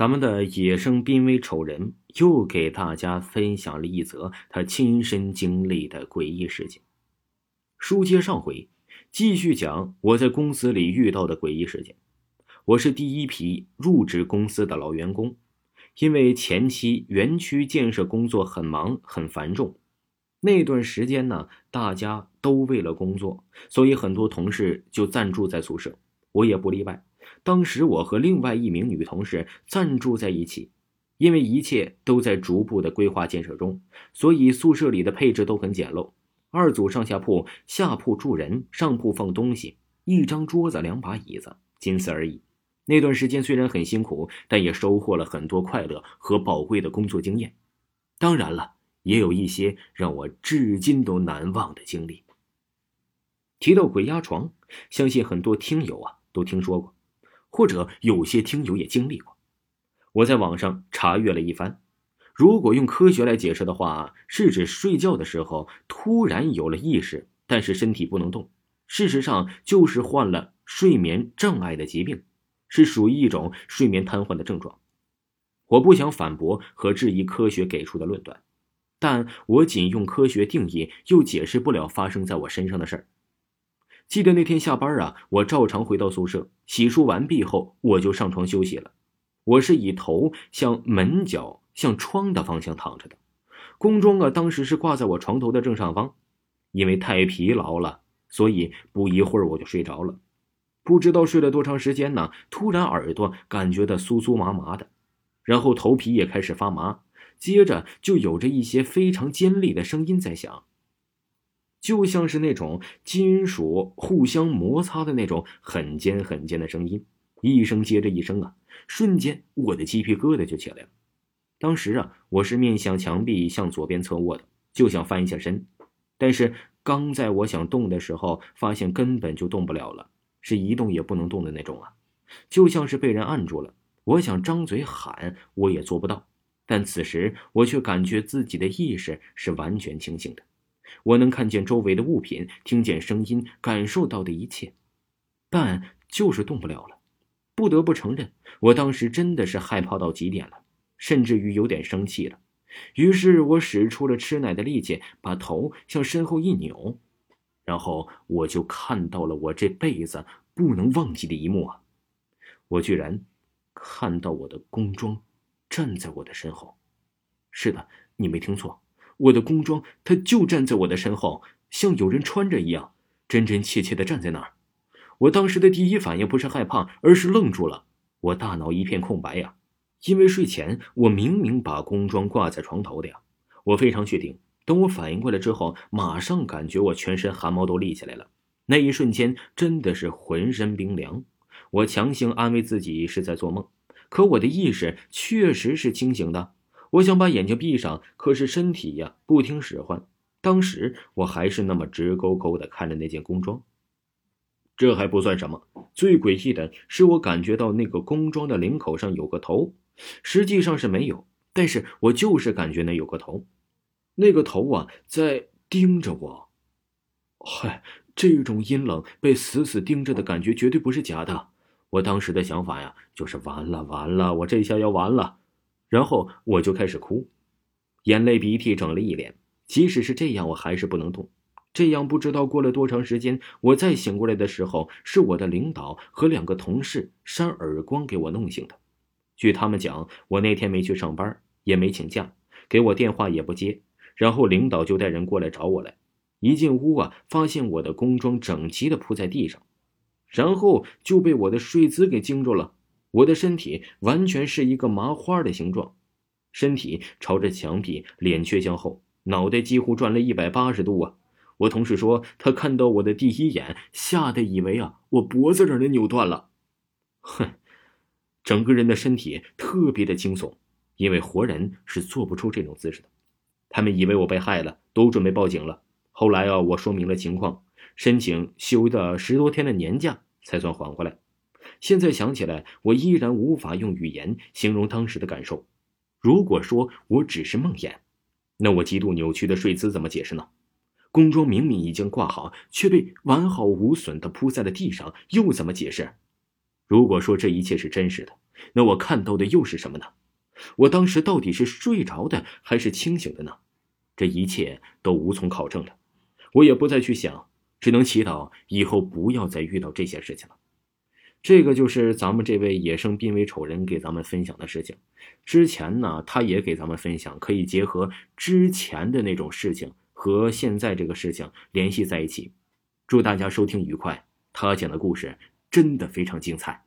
咱们的野生濒危丑人又给大家分享了一则他亲身经历的诡异事件。书接上回，继续讲我在公司里遇到的诡异事件。我是第一批入职公司的老员工，因为前期园区建设工作很忙很繁重，那段时间呢，大家都为了工作，所以很多同事就暂住在宿舍，我也不例外。当时我和另外一名女同事暂住在一起，因为一切都在逐步的规划建设中，所以宿舍里的配置都很简陋。二组上下铺，下铺住人，上铺放东西，一张桌子，两把椅子，仅此而已。那段时间虽然很辛苦，但也收获了很多快乐和宝贵的工作经验。当然了，也有一些让我至今都难忘的经历。提到鬼压床，相信很多听友啊都听说过。或者有些听友也经历过，我在网上查阅了一番。如果用科学来解释的话，是指睡觉的时候突然有了意识，但是身体不能动。事实上，就是患了睡眠障碍的疾病，是属于一种睡眠瘫痪的症状。我不想反驳和质疑科学给出的论断，但我仅用科学定义，又解释不了发生在我身上的事儿。记得那天下班啊，我照常回到宿舍，洗漱完毕后，我就上床休息了。我是以头向门角、向窗的方向躺着的，工装啊，当时是挂在我床头的正上方。因为太疲劳了，所以不一会儿我就睡着了。不知道睡了多长时间呢，突然耳朵感觉到酥酥麻麻的，然后头皮也开始发麻，接着就有着一些非常尖利的声音在响。就像是那种金属互相摩擦的那种很尖很尖的声音，一声接着一声啊！瞬间我的鸡皮疙瘩就起来了。当时啊，我是面向墙壁向左边侧卧的，就想翻一下身，但是刚在我想动的时候，发现根本就动不了了，是一动也不能动的那种啊，就像是被人按住了。我想张嘴喊，我也做不到。但此时我却感觉自己的意识是完全清醒的。我能看见周围的物品，听见声音，感受到的一切，但就是动不了了。不得不承认，我当时真的是害怕到极点了，甚至于有点生气了。于是我使出了吃奶的力气，把头向身后一扭，然后我就看到了我这辈子不能忘记的一幕啊！我居然看到我的工装站在我的身后。是的，你没听错。我的工装，他就站在我的身后，像有人穿着一样，真真切切的站在那儿。我当时的第一反应不是害怕，而是愣住了。我大脑一片空白呀，因为睡前我明明把工装挂在床头的呀。我非常确定，等我反应过来之后，马上感觉我全身汗毛都立起来了。那一瞬间真的是浑身冰凉。我强行安慰自己是在做梦，可我的意识确实是清醒的。我想把眼睛闭上，可是身体呀不听使唤。当时我还是那么直勾勾的看着那件工装。这还不算什么，最诡异的是我感觉到那个工装的领口上有个头，实际上是没有，但是我就是感觉那有个头，那个头啊在盯着我。嗨，这种阴冷被死死盯着的感觉绝对不是假的。我当时的想法呀就是完了完了，我这下要完了。然后我就开始哭，眼泪鼻涕整了一脸。即使是这样，我还是不能动。这样不知道过了多长时间，我再醒过来的时候，是我的领导和两个同事扇耳光给我弄醒的。据他们讲，我那天没去上班，也没请假，给我电话也不接。然后领导就带人过来找我来。一进屋啊，发现我的工装整齐的铺在地上，然后就被我的睡姿给惊住了。我的身体完全是一个麻花的形状，身体朝着墙壁，脸却向后，脑袋几乎转了一百八十度啊！我同事说，他看到我的第一眼，吓得以为啊，我脖子让人扭断了。哼，整个人的身体特别的惊悚，因为活人是做不出这种姿势的。他们以为我被害了，都准备报警了。后来啊，我说明了情况，申请休的十多天的年假，才算缓过来。现在想起来，我依然无法用语言形容当时的感受。如果说我只是梦魇，那我极度扭曲的睡姿怎么解释呢？工装明明已经挂好，却被完好无损的铺在了地上，又怎么解释？如果说这一切是真实的，那我看到的又是什么呢？我当时到底是睡着的还是清醒的呢？这一切都无从考证了。我也不再去想，只能祈祷以后不要再遇到这些事情了。这个就是咱们这位野生濒危丑人给咱们分享的事情。之前呢，他也给咱们分享，可以结合之前的那种事情和现在这个事情联系在一起。祝大家收听愉快，他讲的故事真的非常精彩。